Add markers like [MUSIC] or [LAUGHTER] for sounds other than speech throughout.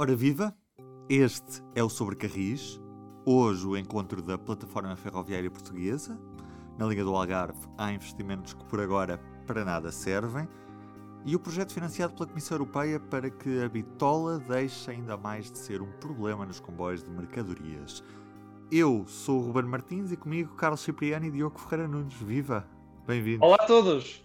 Ora viva, este é o Sobre Carris. Hoje o encontro da Plataforma Ferroviária Portuguesa. Na linha do Algarve há investimentos que por agora para nada servem. E o projeto financiado pela Comissão Europeia para que a bitola deixe ainda mais de ser um problema nos comboios de mercadorias. Eu sou o Ruben Martins e comigo Carlos Cipriano e Diogo Ferreira Nunes. Viva! Bem-vindos! Olá a todos!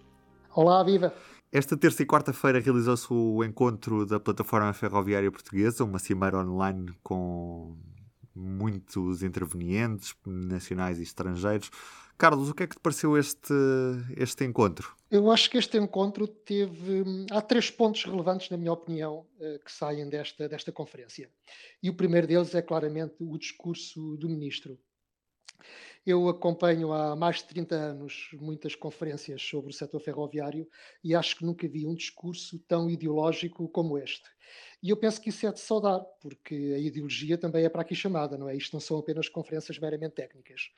Olá, viva! Esta terça e quarta-feira realizou-se o encontro da Plataforma Ferroviária Portuguesa, uma cimeira online com muitos intervenientes, nacionais e estrangeiros. Carlos, o que é que te pareceu este, este encontro? Eu acho que este encontro teve. Há três pontos relevantes, na minha opinião, eh, que saem desta, desta conferência. E o primeiro deles é claramente o discurso do ministro. Eu acompanho há mais de 30 anos muitas conferências sobre o setor ferroviário e acho que nunca vi um discurso tão ideológico como este. E eu penso que isso é de saudar, porque a ideologia também é para aqui chamada, não é? Isto não são apenas conferências meramente técnicas.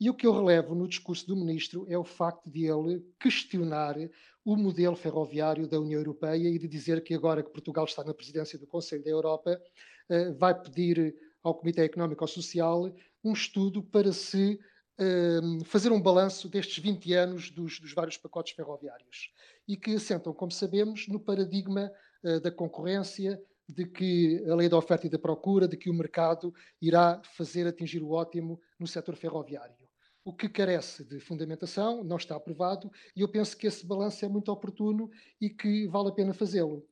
E o que eu relevo no discurso do ministro é o facto de ele questionar o modelo ferroviário da União Europeia e de dizer que agora que Portugal está na presidência do Conselho da Europa, eh, vai pedir ao Comitê Económico Social um estudo para se um, fazer um balanço destes 20 anos dos, dos, vários pacotes ferroviários e que assentam, como sabemos, no paradigma uh, da concorrência, de que a lei da oferta e da procura, de que o mercado irá fazer atingir o ótimo no setor ferroviário o que carece de fundamentação, não está aprovado, e eu penso que esse balanço é muito oportuno e que vale a pena fazê-lo.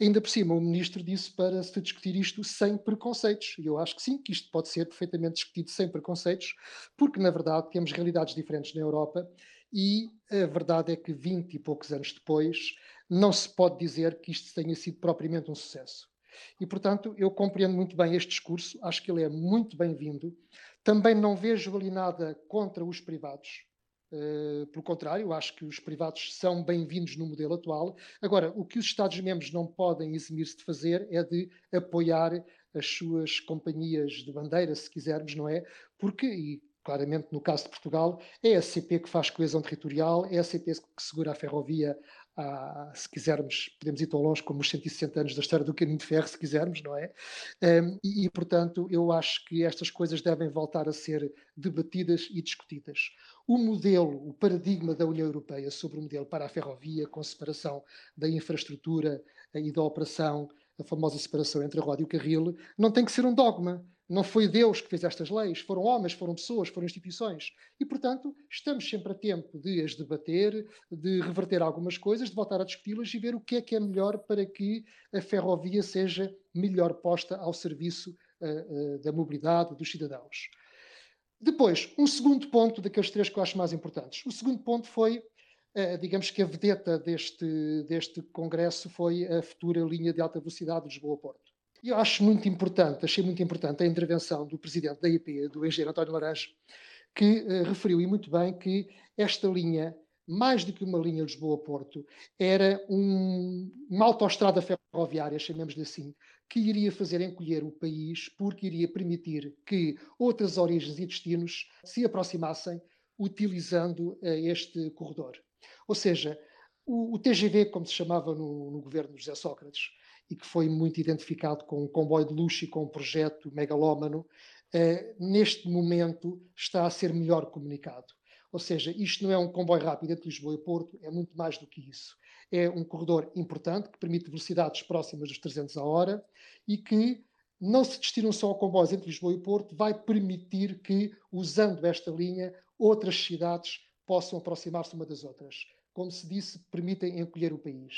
Ainda por cima, o Ministro disse para se discutir isto sem preconceitos, e eu acho que sim, que isto pode ser perfeitamente discutido sem preconceitos, porque, na verdade, temos realidades diferentes na Europa, e a verdade é que 20 e poucos anos depois, não se pode dizer que isto tenha sido propriamente um sucesso. E, portanto, eu compreendo muito bem este discurso, acho que ele é muito bem-vindo. Também não vejo ali nada contra os privados. Uh, pelo contrário, acho que os privados são bem-vindos no modelo atual. Agora, o que os Estados-membros não podem eximir-se de fazer é de apoiar as suas companhias de bandeira, se quisermos, não é? Porque, e claramente no caso de Portugal, é a CP que faz coesão territorial, é a CP que segura a ferrovia há, se quisermos, podemos ir tão longe como os 160 anos da história do caminho de ferro, se quisermos, não é? Um, e, e, portanto, eu acho que estas coisas devem voltar a ser debatidas e discutidas. O modelo, o paradigma da União Europeia sobre o modelo para a ferrovia, com separação da infraestrutura e da operação, a famosa separação entre a roda e o carril, não tem que ser um dogma. Não foi Deus que fez estas leis, foram homens, foram pessoas, foram instituições. E, portanto, estamos sempre a tempo de as debater, de reverter algumas coisas, de voltar a discuti-las e ver o que é que é melhor para que a ferrovia seja melhor posta ao serviço uh, uh, da mobilidade dos cidadãos. Depois, um segundo ponto daqueles três que eu acho mais importantes. O segundo ponto foi, uh, digamos que a vedeta deste, deste congresso foi a futura linha de alta velocidade de Lisboa-Porto. E eu acho muito importante, achei muito importante a intervenção do presidente da IP, do engenheiro António Laranja, que uh, referiu e muito bem que esta linha, mais do que uma linha Lisboa-Porto, era um, uma autoestrada ferroviária, chamemos-lhe assim, que iria fazer encolher o país porque iria permitir que outras origens e destinos se aproximassem utilizando uh, este corredor. Ou seja, o, o, TGV, como se chamava no, no governo de José Sócrates, e que foi muito identificado com um comboio de luxo e com um projeto megalómano, eh, neste momento está a ser melhor comunicado. Ou seja, isto não é um comboio rápido entre Lisboa e Porto, é muito mais do que isso. É um corredor importante que permite velocidades próximas dos 300 a hora e que não se destinam só a comboios entre Lisboa e Porto, vai permitir que, usando esta linha, outras cidades possam aproximar-se uma das outras. Como se disse, permitem encolher o país.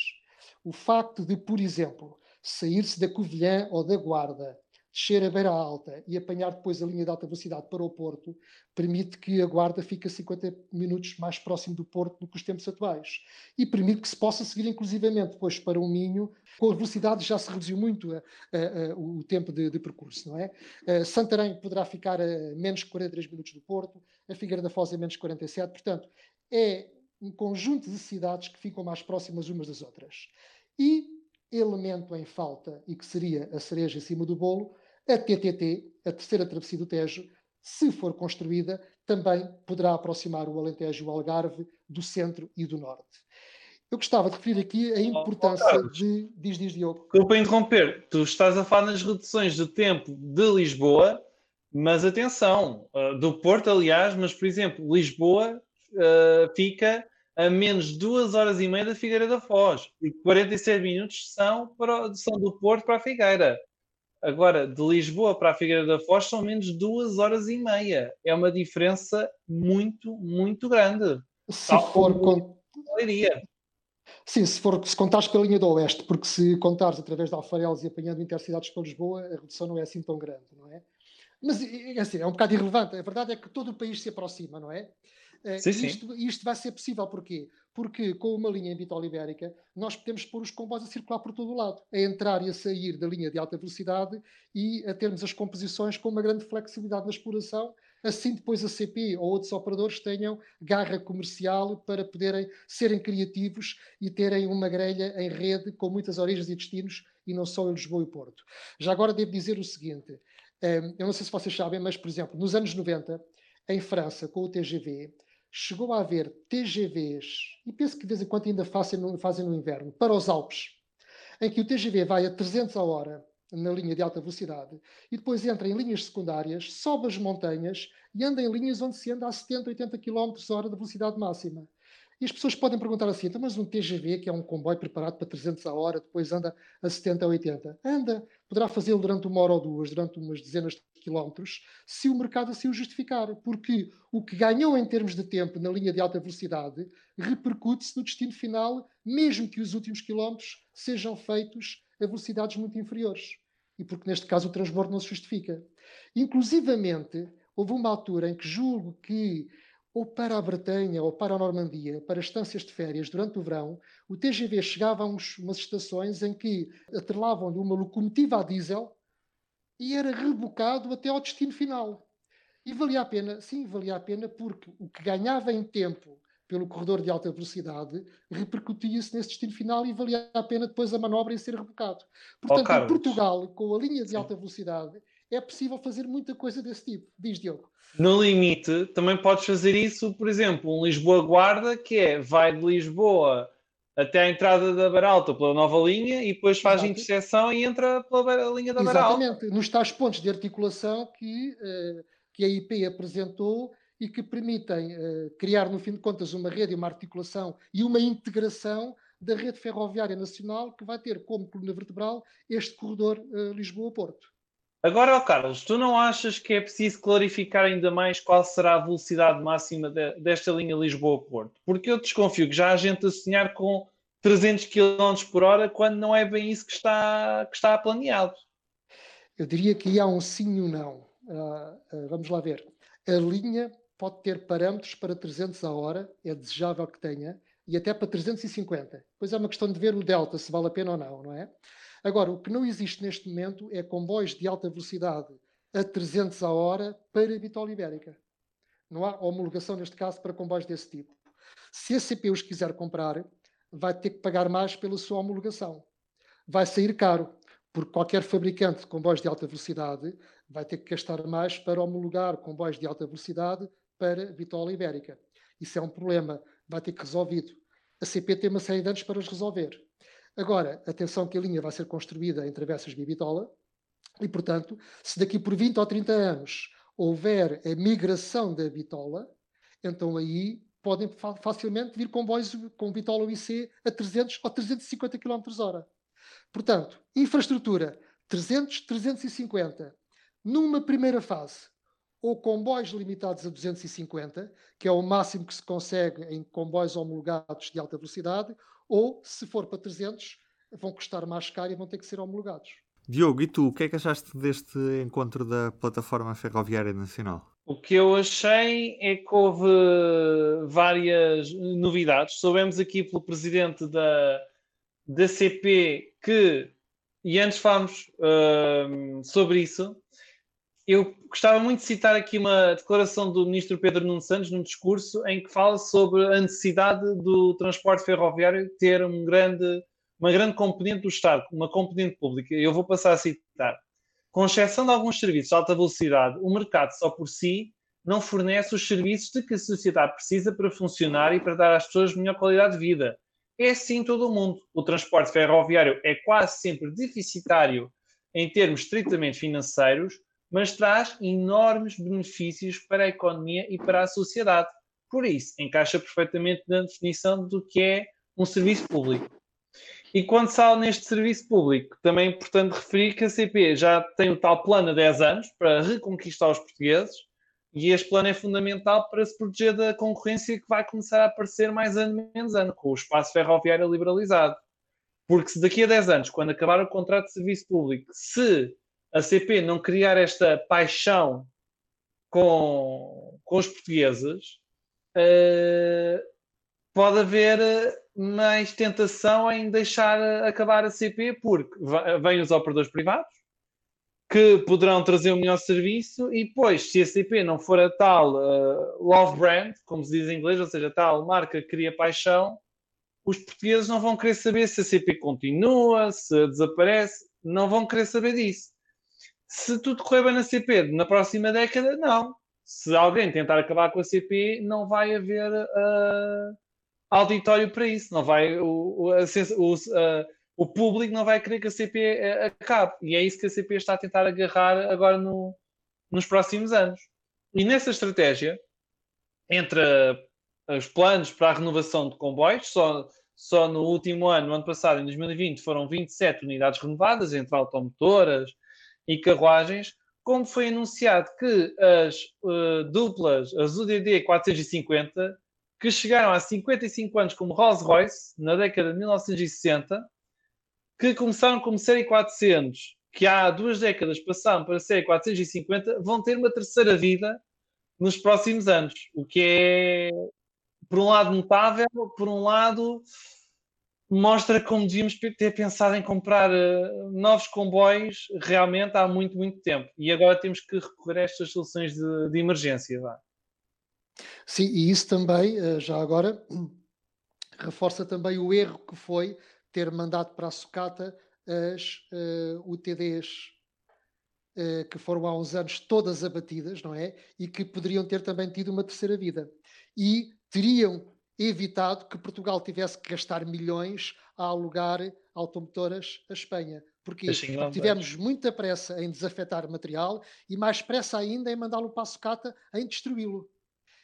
O facto de, por exemplo, sair-se da Covilhã ou da Guarda, descer a Beira Alta e apanhar depois a linha de alta velocidade para o Porto, permite que a Guarda fique a 50 minutos mais próximo do Porto do que os tempos atuais. E permite que se possa seguir inclusivamente depois para o Minho, com a velocidade já se reduziu muito a, a, a, o tempo de, de, percurso, não é? Santarém poderá ficar a menos que 43 minutos do Porto, a Figueira da Foz a menos que 47, portanto, é um conjunto de cidades que ficam mais próximas umas das outras. E elemento em falta e que seria a cereja em cima do bolo, a TTT, a terceira travessia do Tejo, se for construída, também poderá aproximar o Alentejo e o Algarve do centro e do norte. Eu gostava de referir aqui a importância oh, oh, de. Diz, diz, Diogo. Desculpa interromper. Tu estás a falar nas reduções de tempo de Lisboa, mas atenção, uh, do Porto, aliás, mas por exemplo, Lisboa uh, fica a menos duas horas e meia da Figueira da Foz e 46 minutos são, para, são do Porto para a Figueira. Agora, de Lisboa para a Figueira da Foz são menos duas horas e meia. É uma diferença muito, muito grande. Se Tal for com... Sim, se, for, se contares pela linha do Oeste, porque se contares através de Alfarelos e apanhando intercidades para Lisboa, a redução não é assim tão grande, não é? Mas é assim, é um bocado irrelevante. A verdade é que todo o país se aproxima, não é? Eh, sim, sim. Isto, isto, vai ser possível porquê? Porque com uma linha em Bitola Ibérica nós podemos pôr os comboios a circular por todo o lado, a entrar e a sair da linha de alta velocidade e a termos as composições com uma grande flexibilidade na exploração, assim depois a CP ou outros operadores tenham garra comercial para poderem serem criativos e terem uma grelha em rede com muitas origens e destinos e não só em Lisboa e Porto. Já agora devo dizer o seguinte, eh, eu não sei se vocês sabem, mas por exemplo, nos anos 90, em França, com o TGV, chegou a haver TGVs, e penso que de vez em quando ainda fazem no, fazem no inverno, para os Alpes, em que o TGV vai a 300 a hora na linha de alta velocidade e depois entra em linhas secundárias, sobe as montanhas e anda em linhas onde se anda a 70, 80 km hora de velocidade máxima. E as pessoas podem perguntar assim, então, mas um TGV, que é um comboio preparado para 300 a hora, depois anda a 70 a 80. Anda, poderá fazê-lo durante uma hora ou duas, durante umas dezenas de quilómetros, se o mercado assim o justificar. Porque o que ganhou em termos de tempo na linha de alta velocidade repercute-se no destino final, mesmo que os últimos quilómetros sejam feitos a velocidades muito inferiores. E porque neste caso o transbordo não se justifica. Inclusivamente, houve uma altura em que julgo que ou para a Bretanha ou para a Normandia, para estâncias de férias durante o verão, o TGV chegava a uns, umas estações em que atrelavam-lhe uma locomotiva a diesel e era rebocado até ao destino final. E valia a pena, sim, valia a pena, porque o que ganhava em tempo pelo corredor de alta velocidade repercutia-se nesse destino final e valia a pena depois a manobra em ser rebocado. Portanto, oh, Portugal, com a linha de alta velocidade, é possível fazer muita coisa desse tipo. Diz Diogo. No limite, também podes fazer isso, por exemplo, um Lisboa-Guarda, que é vai de Lisboa até à entrada da Baralta pela nova linha e depois faz Exato. interseção e entra pela linha da Baralta. Exatamente, nos tais pontos de articulação que, uh, que a IP apresentou e que permitem uh, criar, no fim de contas, uma rede, uma articulação e uma integração da rede ferroviária nacional que vai ter como coluna vertebral este corredor uh, Lisboa-Porto. Agora, Carlos, tu não achas que é preciso clarificar ainda mais qual será a velocidade máxima de, desta linha Lisboa-Porto? Porque eu desconfio que já há gente a sonhar com 300 km por hora quando não é bem isso que está, que está planeado. Eu diria que há um sim e um não. Uh, uh, vamos lá ver. A linha pode ter parâmetros para 300 a hora, é desejável que tenha, e até para 350. Depois é uma questão de ver o delta, se vale a pena ou não, não é? Agora, o que não existe neste momento é comboios de alta velocidade a 300 a hora para a bitola ibérica. Não há homologação, neste caso, para comboios desse tipo. Se a CP os quiser comprar, vai ter que pagar mais pela sua homologação. Vai sair caro, porque qualquer fabricante de comboios de alta velocidade vai ter que gastar mais para homologar comboios de alta velocidade para a bitola ibérica. Isso é um problema, vai ter que resolvido. A CP tem uma série de anos para os resolver. Agora, atenção que a linha vai ser construída em travessas de bitola e, portanto, se daqui por 20 ou 30 anos houver a migração da bitola, então aí podem facilmente vir comboios com bitola UIC a 300 ou 350 km hora. Portanto, infraestrutura 300, 350. Numa primeira fase, ou comboios limitados a 250, que é o máximo que se consegue em comboios homologados de alta velocidade, ou, se for para 300, vão custar mais caro e vão ter que ser homologados. Diogo, e tu, o que é que achaste deste encontro da Plataforma Ferroviária Nacional? O que eu achei é que houve várias novidades. Soubemos aqui pelo presidente da, da CP que, e antes falámos uh, sobre isso, eu gostava muito de citar aqui uma declaração do ministro Pedro Nuno Santos num discurso em que fala sobre a necessidade do transporte ferroviário ter um grande, uma grande componente do Estado, uma componente pública. Eu vou passar a citar. Com exceção de alguns serviços de alta velocidade, o mercado só por si não fornece os serviços de que a sociedade precisa para funcionar e para dar às pessoas melhor qualidade de vida. É assim todo o mundo. O transporte ferroviário é quase sempre deficitário em termos estritamente financeiros, mas traz enormes benefícios para a economia e para a sociedade. Por isso, encaixa perfeitamente na definição do que é um serviço público. E quando se neste serviço público, também é importante referir que a CP já tem o tal plano há 10 anos para reconquistar os portugueses, e este plano é fundamental para se proteger da concorrência que vai começar a aparecer mais ano menos ano, com o espaço ferroviário liberalizado. Porque se daqui a 10 anos, quando acabar o contrato de serviço público, se a CP não criar esta paixão com, com os portugueses, uh, pode haver mais tentação em deixar acabar a CP, porque vêm os operadores privados, que poderão trazer o melhor serviço e depois, se a CP não for a tal uh, love brand, como se diz em inglês, ou seja, a tal marca que cria paixão, os portugueses não vão querer saber se a CP continua, se desaparece, não vão querer saber disso. Se tudo correr bem na CP na próxima década, não. Se alguém tentar acabar com a CP, não vai haver uh, auditório para isso, não vai o, o, a, o, uh, o público não vai querer que a CP eh, acabe. E é isso que a CP está a tentar agarrar agora no, nos próximos anos. E nessa estratégia, entre os planos para a renovação de comboios, só, só no último ano, no ano passado, em 2020, foram 27 unidades renovadas, entre automotoras e carruagens, como foi anunciado que as uh, duplas, as UDD 450, que chegaram há 55 anos como Rolls-Royce, na década de 1960, que começaram como série 400, que há duas décadas passaram para a série 450, vão ter uma terceira vida nos próximos anos, o que é, por um lado, notável, por um lado, mostra como devíamos ter pensado em comprar uh, novos comboios realmente há muito, muito tempo. E agora temos que recorrer a estas soluções de, de emergência. Vá. Sim, e isso também, uh, já agora, [CLEARS THROAT] reforça também o erro que foi ter mandado para a sucata as uh, eh, UTDs que foram há uns anos todas abatidas, não é? E que poderiam ter também tido uma terceira vida. E teriam evitado que Portugal tivesse que gastar milhões a alugar automotoras à Espanha. Porque tivemos muita pressa em desafetar material e mais pressa ainda em mandá-lo para a sucata em destruí-lo.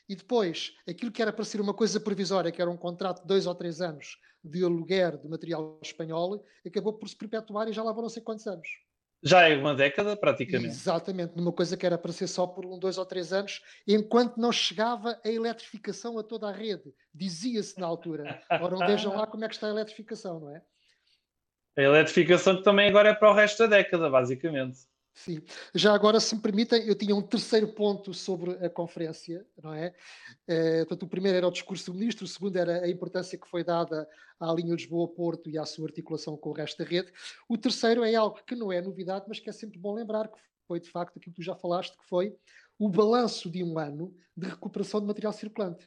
E depois, aquilo que era para ser uma coisa provisória, que era um contrato de dois ou três anos de aluguer de material espanhol, acabou por se perpetuar e já lá vão não sei quantos anos. Já é uma década, praticamente. Exatamente, numa coisa que era para ser só por um, dois ou três anos, enquanto não chegava a eletrificação a toda a rede. Dizia-se na altura. Ora, vejam lá como é que está a eletrificação, não é? A eletrificação que também agora é para o resto da década, basicamente. Sim. Já agora, se me permitem, eu tinha um terceiro ponto sobre a conferência, não é? é portanto, o primeiro era o discurso do ministro, o segundo era a importância que foi dada à linha Lisboa-Porto e à sua articulação com o resto da rede. O terceiro é algo que não é novidade, mas que é sempre bom lembrar, que foi de facto aquilo que tu já falaste, que foi o balanço de um ano de recuperação de material circulante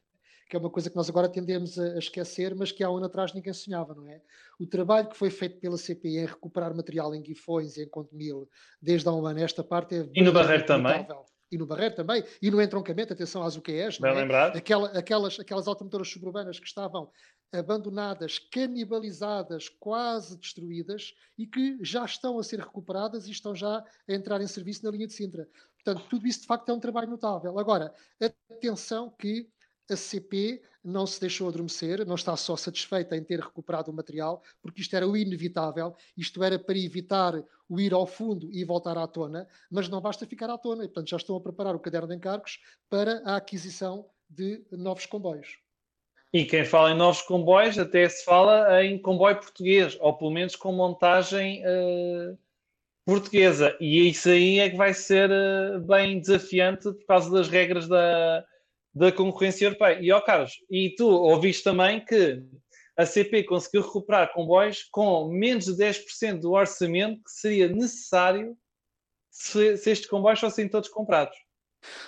que é uma coisa que nós agora tendemos a, esquecer, mas que há um ano atrás ninguém sonhava, não é? O trabalho que foi feito pela CPI em recuperar material em Guifões e em Contemil desde há um ano, esta parte é. E no Barreiro também? E no Barreiro também, e no entroncamento, atenção às UQEs, Bem é? lembrado. Aquela, aquelas, aquelas automotoras suburbanas que estavam abandonadas, canibalizadas, quase destruídas e que já estão a ser recuperadas e estão já a entrar em serviço na linha de Sintra. Portanto, tudo isso de facto é um trabalho notável. Agora, atenção que a CP não se deixou adormecer, não está só satisfeita em ter recuperado o material, porque isto era o inevitável, isto era para evitar o ir ao fundo e voltar à tona, mas não basta ficar à tona, e portanto já estão a preparar o caderno de encargos para a aquisição de novos comboios. E quem fala em novos comboios até se fala em comboio português, ou pelo menos com montagem uh, portuguesa. E isso aí é que vai ser uh, bem desafiante por causa das regras da, da concorrência europeia. E, ó Carlos, e tu ouviste também que a CP conseguiu recuperar comboios com menos de 10% do orçamento que seria necessário se, se estes comboios fossem todos comprados.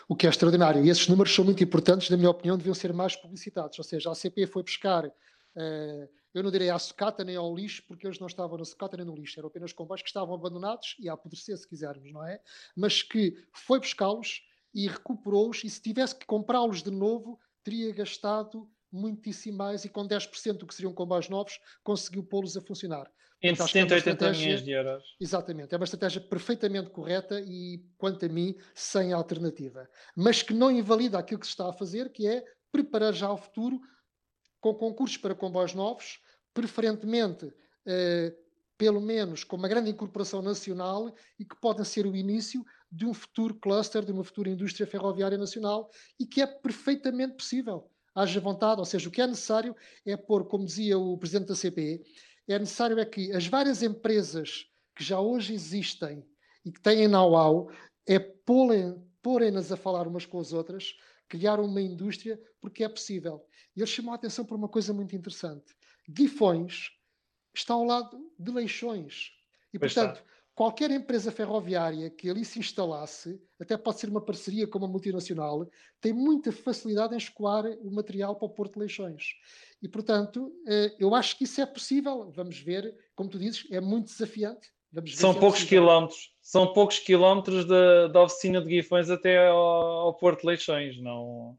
O que é extraordinário. E esses números são muito importantes, na minha opinião, deviam ser mais publicitados. Ou seja, a CP foi buscar, uh, eu não direi à sucata nem ao lixo, porque eles não estavam na sucata nem no lixo, eram apenas comboios que estavam abandonados e a apodrecer, se quisermos, não é? Mas que foi buscá-los e recuperou-os, e se tivesse que comprá-los de novo, teria gastado muitíssimo mais e com 10% do que seriam comboios novos conseguiu pô-los a funcionar. Entre 70 e 80 milhões de euros. Exatamente, é uma estratégia perfeitamente correta e, quanto a mim, sem alternativa. Mas que não invalida aquilo que se está a fazer, que é preparar já o futuro com concursos para comboios novos, preferentemente, eh, pelo menos, com uma grande incorporação nacional e que podem ser o início de um futuro cluster, de uma futura indústria ferroviária nacional e que é perfeitamente possível. Haja vontade, ou seja, o que é necessário é pôr, como dizia o presidente da CPE, é necessário é que as várias empresas que já hoje existem e que têm know-how, é porem-nas a falar umas com as outras, criar uma indústria, porque é possível. E ele chamou a atenção por uma coisa muito interessante. Guifões está ao lado de Leixões. E, portanto, está. Qualquer empresa ferroviária que ali se instalasse, até pode ser uma parceria com uma multinacional, tem muita facilidade em escoar o material para o Porto de Leixões. E, portanto, eh, eu acho que isso é possível. Vamos ver, como tu dizes, é muito desafiante. São é poucos quilómetros, são poucos quilómetros da, da oficina de Guifões até ao, ao Porto de Leixões. Não...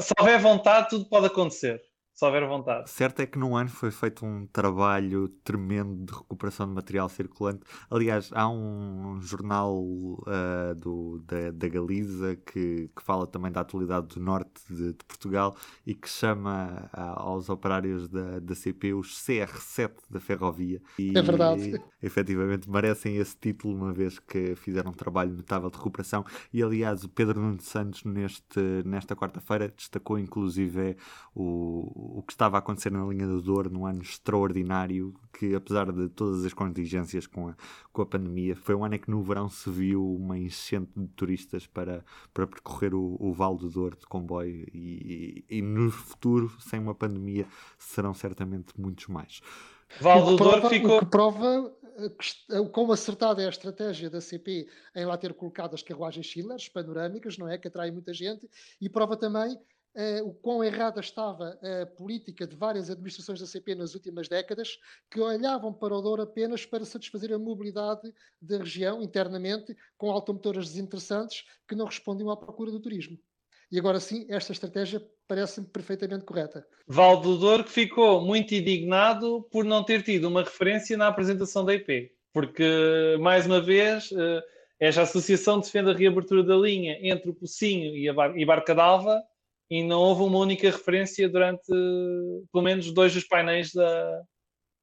Se houver vontade, tudo pode acontecer se houver vontade. Certo é que num ano foi feito um trabalho tremendo de recuperação de material circulante. Aliás, há um jornal uh, do, da, da Galiza que, que fala também da atualidade do norte de, de Portugal e que chama uh, aos operários da, da CP os CR7 da ferrovia. E, é verdade. efetivamente merecem esse título, uma vez que fizeram um trabalho notável de recuperação. E aliás, o Pedro Nuno Santos, neste, nesta quarta-feira, destacou inclusive o o que estava a acontecer na linha do Douro num ano extraordinário, que apesar de todas as contingências com a, com a pandemia, foi um ano em que no verão se viu uma enchente de turistas para, para percorrer o, o Vale do Douro de comboio e, e, e no futuro, sem uma pandemia, serão certamente muitos mais. Val do Douro ficou... O que prova o quão acertada é a estratégia da CP em lá ter colocado as carruagens Schiller, panorâmicas, não é? Que atraem muita gente, e prova também uh, o quão errada estava a política de várias administrações da CP nas últimas décadas, que olhavam para o Douro apenas para satisfazer a mobilidade da região internamente, com automotoras desinteressantes que não respondiam à procura do turismo. E agora sim, esta estratégia parece-me perfeitamente correta. Valdo Douro que ficou muito indignado por não ter tido uma referência na apresentação da IP, porque, mais uma vez, eh, esta associação defende a reabertura da linha entre o Pocinho e Bar e Barca d'Alva, e não houve uma única referência durante pelo menos dois dos painéis da,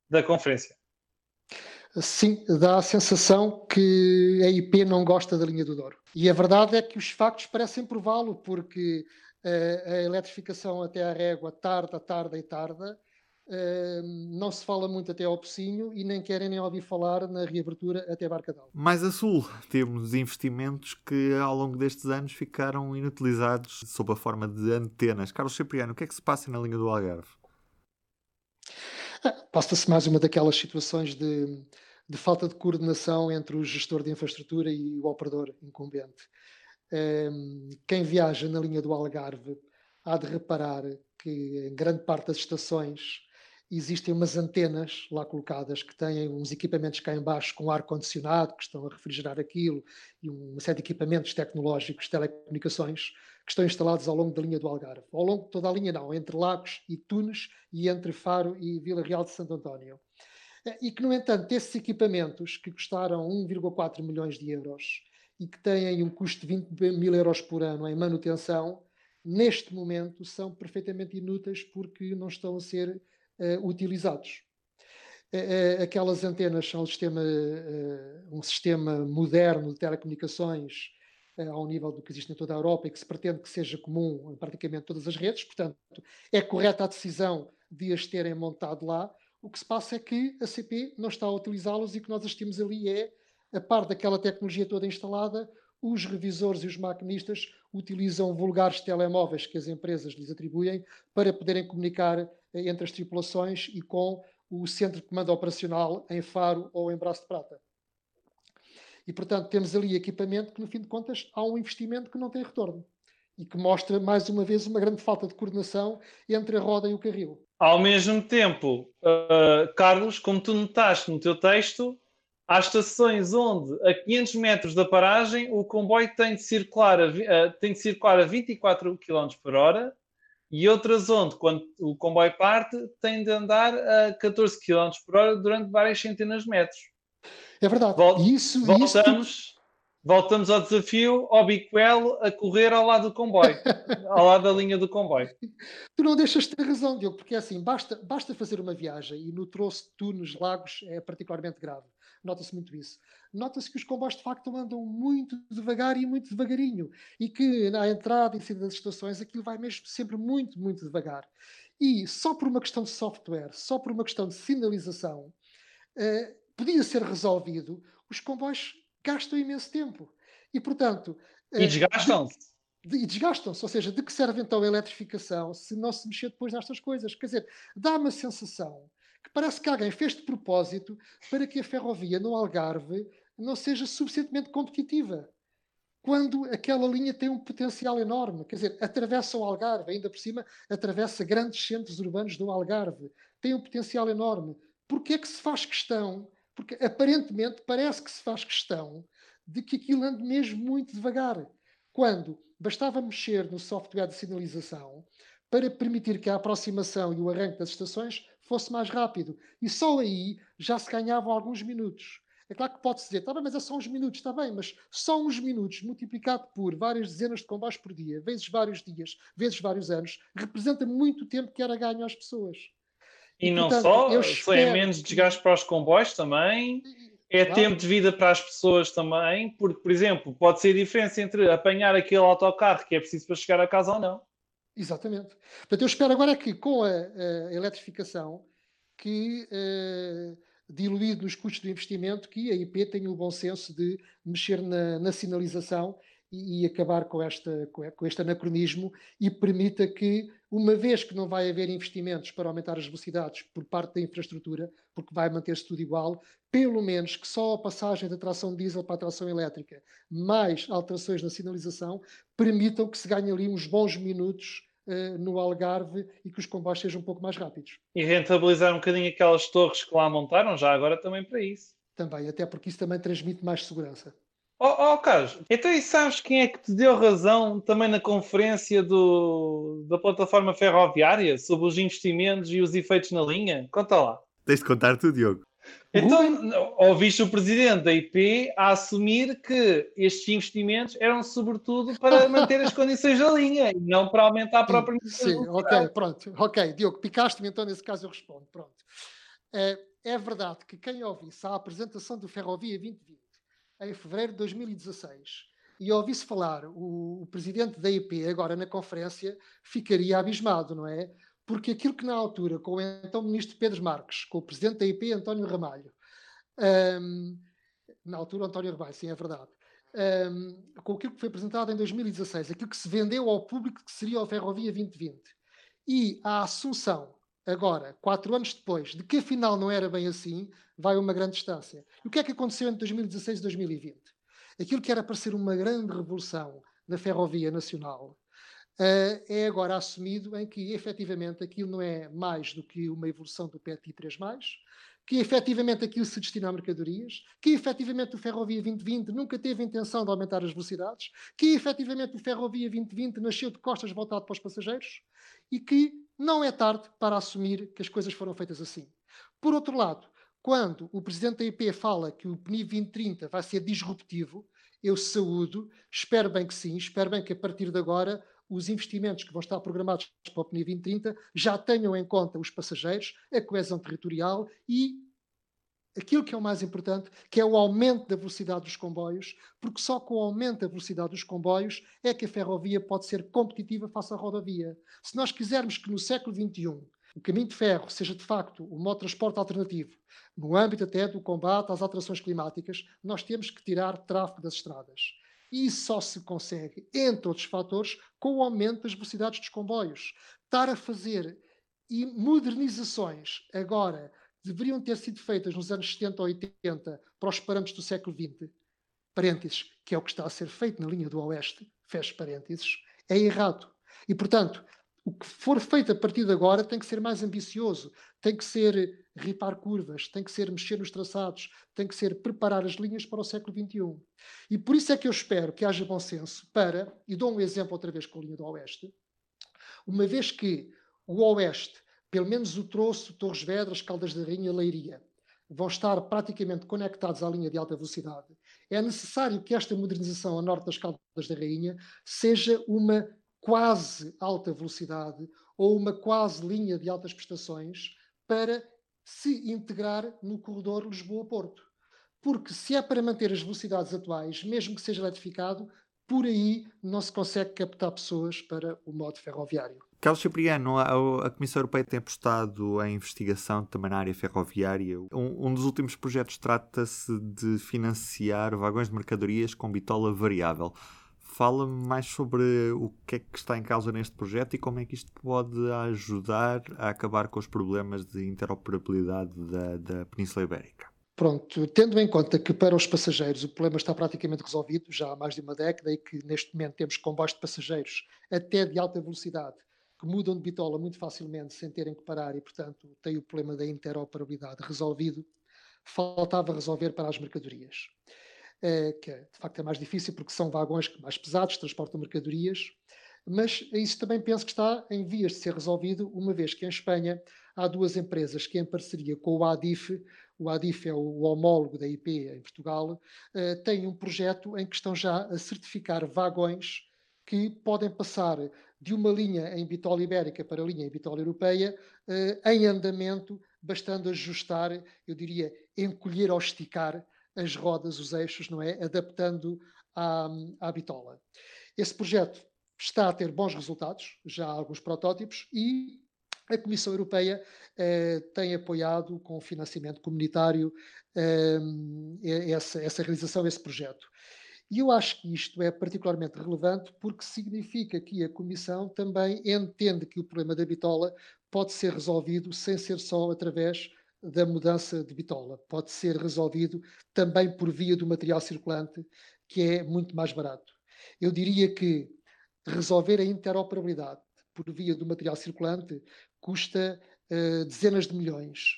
da conferência. Sim, dá a sensação que a IP não gosta da linha do Douro. E a verdade é que os factos parecem prová-lo, porque uh, a eletrificação até à régua tarda, tarda e tarda, não se fala muito até ao Pocinho e nem querem nem ouvir falar na reabertura até Barcadão. Mais a sul, temos investimentos que ao longo destes anos ficaram inutilizados sob a forma de antenas. Carlos Cipriano, o que é que se passa na linha do Algarve? Ah, Passa-se mais uma daquelas situações de, de, falta de coordenação entre o gestor de infraestrutura e o operador incumbente. quem viaja na linha do Algarve há de reparar que em grande parte das estações existem umas antenas lá colocadas que têm uns equipamentos cá embaixo com ar-condicionado, que estão a refrigerar aquilo, e uma série de equipamentos tecnológicos, telecomunicações, que estão instalados ao longo da linha do Algarve. Ao longo de toda a linha não, entre Lagos e Tunes e entre Faro e Vila Real de Santo António. E que, no entanto, esses equipamentos que custaram 1,4 milhões de euros e que têm um custo de 20 mil euros por ano em manutenção, neste momento são perfeitamente inúteis porque não estão a ser utilizados. Uh, aquelas antenas são um sistema, um sistema moderno de telecomunicações ao nível do que existe em toda a Europa e que se pretende que seja comum em praticamente todas as redes, portanto, é correta a decisão de as terem montado lá. O que se passa é que a CP não está a utilizá-los e o que nós assistimos ali é, a par daquela tecnologia toda instalada, os revisores e os maquinistas utilizam vulgares telemóveis que as empresas lhes atribuem para poderem comunicar eh, entre as tripulações e com o centro de comando operacional em Faro ou em Braço de Prata. E, portanto, temos ali equipamento que, no fim de contas, há um investimento que não tem retorno e que mostra, mais uma vez, uma grande falta de coordenação entre a roda e o carril. Ao mesmo tempo, uh, Carlos, como tu notaste no teu texto, Há estações onde, a 500 metros da paragem, o comboio tem de circular a, uh, tem de circular a 24 km por hora e outras onde, quando o comboio parte, tem de andar a 14 km por hora durante várias centenas de metros. É verdade. Vol isso, voltamos, isso... voltamos ao desafio, ao bicoelo, a correr ao lado do comboio, [LAUGHS] ao lado da linha do comboio. Tu não deixas de ter razão, Diogo, porque é assim, basta, basta fazer uma viagem e no troço de tu nos lagos é particularmente grave. Nota-se muito isso nota-se que os comboios de facto andam muito devagar e muito devagarinho e que na entrada e saída das estações aquilo vai mesmo sempre muito, muito devagar. E só por uma questão de software, só por uma questão de sinalização, uh, podia ser resolvido, os comboios gastam imenso tempo. E, portanto... Uh, e desgastam-se. De, e desgastam-se, ou seja, de que serve então a eletrificação se não se mexer depois nestas coisas? Quer dizer, dá uma sensação parece que alguém fez de propósito para que a ferrovia no Algarve não seja suficientemente competitiva. Quando aquela linha tem um potencial enorme, quer dizer, atravessa o Algarve, ainda por cima, atravessa grandes centros urbanos do Algarve, tem um potencial enorme. Porquê é que se faz questão? Porque aparentemente parece que se faz questão de que aquilo ande mesmo muito devagar. Quando bastava mexer no software de sinalização para permitir que a aproximação e o arranque das estações fosse mais rápido. E só aí já se ganhavam alguns minutos. É claro que pode-se dizer, está bem, mas é só uns minutos, está bem, mas só uns minutos multiplicado por várias dezenas de comboios por dia, vezes vários dias, vezes vários anos, representa muito tempo que era ganho às pessoas. E, e não portanto, só, é menos desgaste para os comboios também, é claro. tempo de vida para as pessoas também, porque, por exemplo, pode ser a diferença entre apanhar aquele autocarro que é preciso para chegar a casa ou não. Exatamente. Portanto, eu espero agora que com a, a eletrificação que uh, diluído nos custos do investimento, que a IP tenha o bom senso de mexer na, na sinalização e, e, acabar com, esta, com este anacronismo e permita que, uma vez que não vai haver investimentos para aumentar as velocidades por parte da infraestrutura, porque vai manter-se tudo igual, pelo menos que só a passagem da tração diesel para a tração elétrica, mais alterações na sinalização, permitam que se ganhe ali uns bons minutos uh, no Algarve e que os comboios sejam um pouco mais rápidos. E rentabilizar um bocadinho aquelas torres que lá montaram, já agora também para isso. Também, até porque isso também transmite mais segurança. Oh, oh Carlos, então e sabes quem é que te deu razão também na conferência do, da plataforma ferroviária sobre os investimentos e os efeitos na linha? Conta lá. Tens de contar tu, Diogo. Então, ouviste o presidente da IP a assumir que estes investimentos eram sobretudo para [LAUGHS] manter as condições da linha e não para aumentar a própria Sim, sim ok, pronto. Ok, Diogo, picaste-me, então nesse caso eu respondo. Pronto. É, é verdade que quem ouvisse a apresentação do Ferrovia 2020 em fevereiro de 2016 e ouvisse falar o, o presidente da IP agora na conferência, ficaria abismado, não é? Porque aquilo que na altura, com o então ministro Pedro Marques, com o presidente da IP, António Ramalho, um, na altura António Ramalho, sim, é verdade, um, com aquilo que foi apresentado em 2016, aquilo que se vendeu ao público que seria a Ferrovia 2020, e a assunção, agora, quatro anos depois, de que afinal não era bem assim, vai uma grande distância. E o que é que aconteceu entre 2016 e 2020? Aquilo que era para ser uma grande revolução na ferrovia nacional, é agora assumido em que efetivamente aquilo não é mais do que uma evolução do PETI 3, que efetivamente aquilo se destina a mercadorias, que efetivamente o Ferrovia 2020 nunca teve intenção de aumentar as velocidades, que efetivamente o Ferrovia 2020 nasceu de costas voltado para os passageiros e que não é tarde para assumir que as coisas foram feitas assim. Por outro lado, quando o presidente da IP fala que o PNI 2030 vai ser disruptivo, eu saúdo, espero bem que sim, espero bem que a partir de agora os investimentos que vão estar programados para o PNI 2030 já tenham em conta os passageiros, a coesão territorial e aquilo que é o mais importante, que é o aumento da velocidade dos comboios, porque só com o aumento da velocidade dos comboios é que a ferrovia pode ser competitiva face à rodovia. Se nós quisermos que no século XXI o caminho de ferro seja de facto o modo de transporte alternativo, no âmbito até do combate às alterações climáticas, nós temos que tirar tráfego das estradas. E só se consegue, entre outros fatores, com o aumento das velocidades dos comboios. Estar a fazer e modernizações agora deveriam ter sido feitas nos anos 70 ou 80 para os parâmetros do século XX, parênteses, que é o que está a ser feito na linha do Oeste, fecha parênteses, é errado. E, portanto, o que for feito a partir de agora tem que ser mais ambicioso, tem que ser ripar curvas, tem que ser mexer nos traçados, tem que ser preparar as linhas para o século XXI. E por isso é que eu espero que haja bom senso para, e dou um exemplo outra vez com a linha do Oeste, uma vez que o Oeste, pelo menos o Troço, Torres Vedras, Caldas da Rainha, Leiria, vão estar praticamente conectados à linha de alta velocidade, é necessário que esta modernização a norte das Caldas da Rainha seja uma quase alta velocidade ou uma quase linha de altas prestações para se integrar no corredor Lisboa-Porto. Porque se é para manter as velocidades atuais, mesmo que seja eletrificado, por aí não se consegue captar pessoas para o modo ferroviário. Carlos Cipriano, a, Comissão Europeia tem apostado em investigação também na área ferroviária. Um, um dos últimos projetos trata-se de financiar vagões de mercadorias com bitola variável. Fala-me mais sobre o que é que está em causa neste projeto e como é que isto pode ajudar a acabar com os problemas de interoperabilidade da, da Península Ibérica. Pronto, tendo em conta que para os passageiros o problema está praticamente resolvido já há mais de uma década e que neste momento temos comboios de passageiros até de alta velocidade que mudam de bitola muito facilmente sem terem que parar e, portanto, tem o problema da interoperabilidade resolvido, faltava resolver para as mercadorias. Eh, que de facto é mais difícil porque são vagões mais pesados, transportam mercadorias, mas isso também penso que está em vias de ser resolvido, uma vez que em Espanha há duas empresas que, em parceria com o ADIF, o ADIF é o homólogo da IP em Portugal, eh, têm um projeto em que estão já a certificar vagões que podem passar de uma linha em bitola ibérica para a linha em bitola europeia eh, em andamento, bastando ajustar, eu diria, encolher ou esticar as rodas, os eixos, não é? Adaptando à, à bitola. Esse projeto está a ter bons resultados, já há alguns protótipos, e a Comissão Europeia eh, tem apoiado com financiamento comunitário eh, essa, essa realização, esse projeto. E eu acho que isto é particularmente relevante porque significa que a Comissão também entende que o problema da bitola pode ser resolvido sem ser só através da mudança de bitola. Pode ser resolvido também por via do material circulante, que é muito mais barato. Eu diria que resolver a interoperabilidade por via do material circulante custa uh, dezenas de milhões,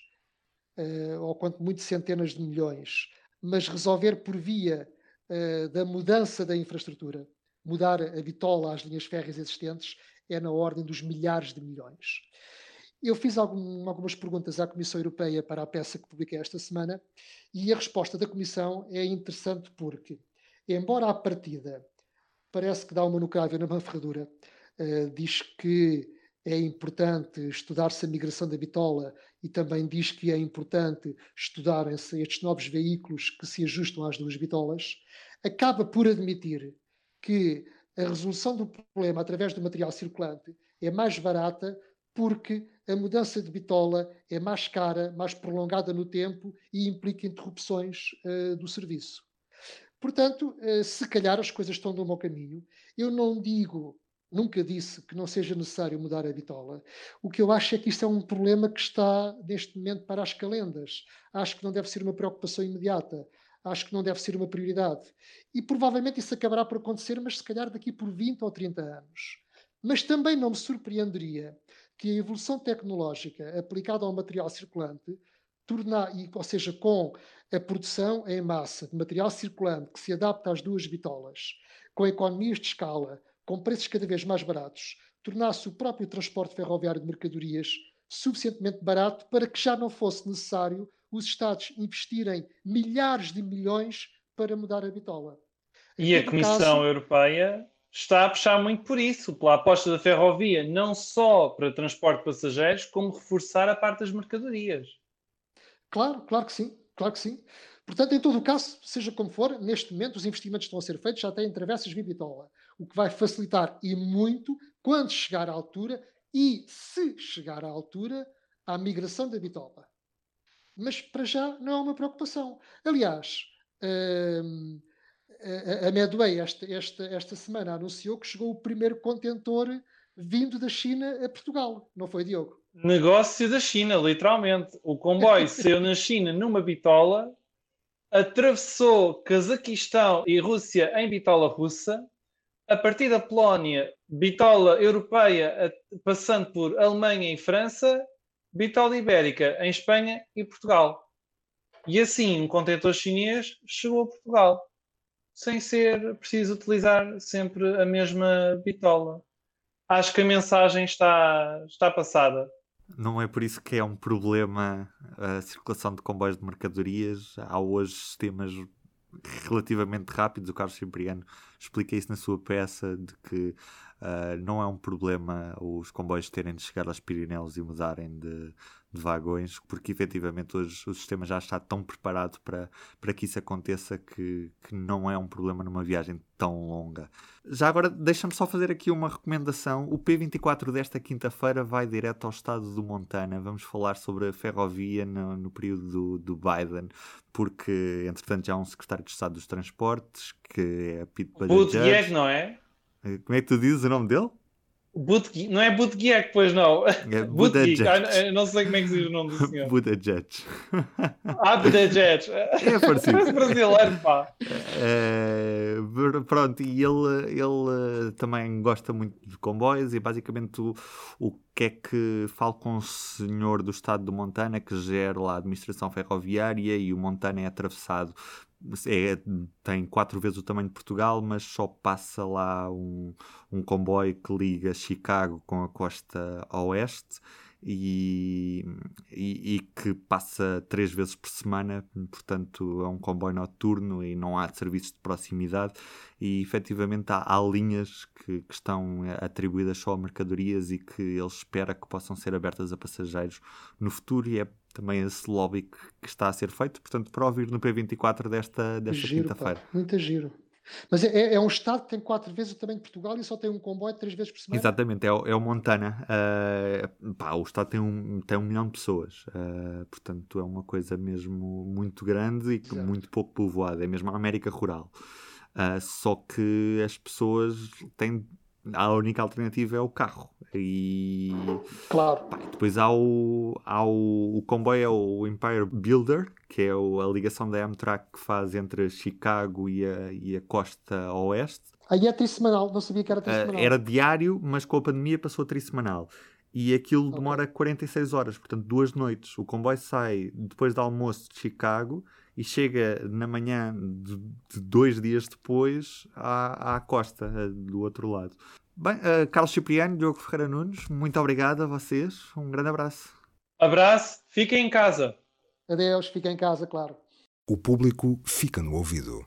uh, ou quanto muito centenas de milhões, mas resolver por via uh, da mudança da infraestrutura, mudar a bitola às linhas férreas existentes, é na ordem dos milhares de milhões. Eu fiz algum, algumas perguntas à Comissão Europeia para a peça que publiquei esta semana e a resposta da Comissão é interessante porque, embora à partida parece que dá uma nucávia na ferradura, uh, diz que é importante estudar-se a migração da bitola e também diz que é importante estudarem-se estes novos veículos que se ajustam às duas bitolas, acaba por admitir que a resolução do problema através do material circulante é mais barata porque a mudança de bitola é mais cara, mais prolongada no tempo e implica interrupções uh, do serviço. Portanto, uh, se calhar as coisas estão no bom caminho. Eu não digo, nunca disse que não seja necessário mudar a bitola. O que eu acho é que isto é um problema que está, neste momento, para as calendas. Acho que não deve ser uma preocupação imediata. Acho que não deve ser uma prioridade. E provavelmente isso acabará por acontecer, mas se calhar daqui por 20 ou 30 anos. Mas também não me surpreenderia que a evolução tecnológica aplicada ao material circulante, torna, ou seja, com a produção em massa de material circulante que se adapta às duas bitolas, com economias de escala, com preços cada vez mais baratos, tornasse o próprio transporte ferroviário de mercadorias suficientemente barato para que já não fosse necessário os Estados investirem milhares de milhões para mudar a bitola. E a Comissão caso, Europeia está a puxar muito por isso, pela aposta da ferrovia, não só para transporte de passageiros, como reforçar a parte das mercadorias. Claro, claro que sim, claro que sim. Portanto, em todo o caso, seja como for, neste momento os investimentos estão a ser feitos, já têm travessas Bibitola, o que vai facilitar e muito, quando chegar à altura e se chegar à altura, a migração da bitola. Mas para já não é uma preocupação. Aliás, hum, a, Medway esta, esta, esta semana anunciou que chegou o primeiro contentor vindo da China a Portugal, não foi, Diogo? Negócio da China, literalmente. O comboio [LAUGHS] saiu na China numa bitola, atravessou Cazaquistão e Rússia em bitola russa, a partir da Polónia, bitola europeia, passando por Alemanha e França, bitola ibérica em Espanha e Portugal. E assim, um contentor chinês chegou a Portugal sem ser preciso utilizar sempre a mesma bitola. acho que a mensagem está, está passada. Não é por isso que é um problema a circulação de comboios de mercadorias. Há hoje sistemas relativamente rápidos. O Carlos Cipriano explica isso na sua peça de que uh, não é um problema os comboios terem de chegar aos Pirineus e mudarem de, de vagões, porque efetivamente hoje o sistema já está tão preparado para, para que isso aconteça que, que não é um problema numa viagem tão longa. Já agora, deixa-me só fazer aqui uma recomendação. O P24 desta quinta-feira vai direto ao estado do Montana. Vamos falar sobre a ferrovia no, no período do, do, Biden, porque entretanto já há um secretário de Estado dos Transportes, que é Pete Buttigieg, não é? Como é que tu dizes o nome dele? Buttigieg, não é Buttigieg, pois não. É [LAUGHS] Buttigieg. Ah, não sei como é que se diz o nome do senhor. Buttigieg. Ah, Buttigieg. [LAUGHS] É parecido. É [LAUGHS] brasileiro, pá. É, pronto, e ele, ele também gosta muito de comboios e basicamente o, o que é que fala com o senhor do estado do Montana que gera lá a administração ferroviária e o Montana é atravessado é, tem quatro vezes o tamanho de Portugal, mas só passa lá um, um comboio que liga Chicago com a costa oeste e, e, e, que passa três vezes por semana, portanto é um comboio noturno e não há serviços de proximidade. E efetivamente há, há linhas que, que, estão atribuídas só a mercadorias e que ele espera que possam ser abertas a passageiros no futuro. E é também esse lobby que, que está a ser feito, portanto para ouvir no P24 desta, desta quinta-feira. Muito giro. Mas é, é, é, um estado que tem quatro vezes o tamanho de Portugal e só tem um comboio três vezes por semana? Exatamente, é, o, é o Montana. Uh, pá, o estado tem um, tem um milhão de pessoas, uh, portanto é uma coisa mesmo muito grande e Exato. muito pouco povoada, é mesmo a América rural. Uh, só que as pessoas têm. A única alternativa é o carro. E claro. Pá, depois há o, há o, o comboio, é o Empire Builder, que é a ligação da Amtrak que faz entre Chicago e a, e a costa oeste. Aí é trissemanal, não sabia que era trissemanal. Uh, era diário, mas com a pandemia passou a trissemanal. E aquilo okay. demora 46 horas, portanto, duas noites. O comboio sai depois do almoço de Chicago e chega na manhã de, de dois dias depois à, à costa, do outro lado. Bem, uh, Carlos Cipriano, Diogo Ferreira Nunes, muito obrigado a vocês. Um grande abraço. Abraço, fiquem em casa. Adeus, fiquem em casa, claro. O público fica no ouvido.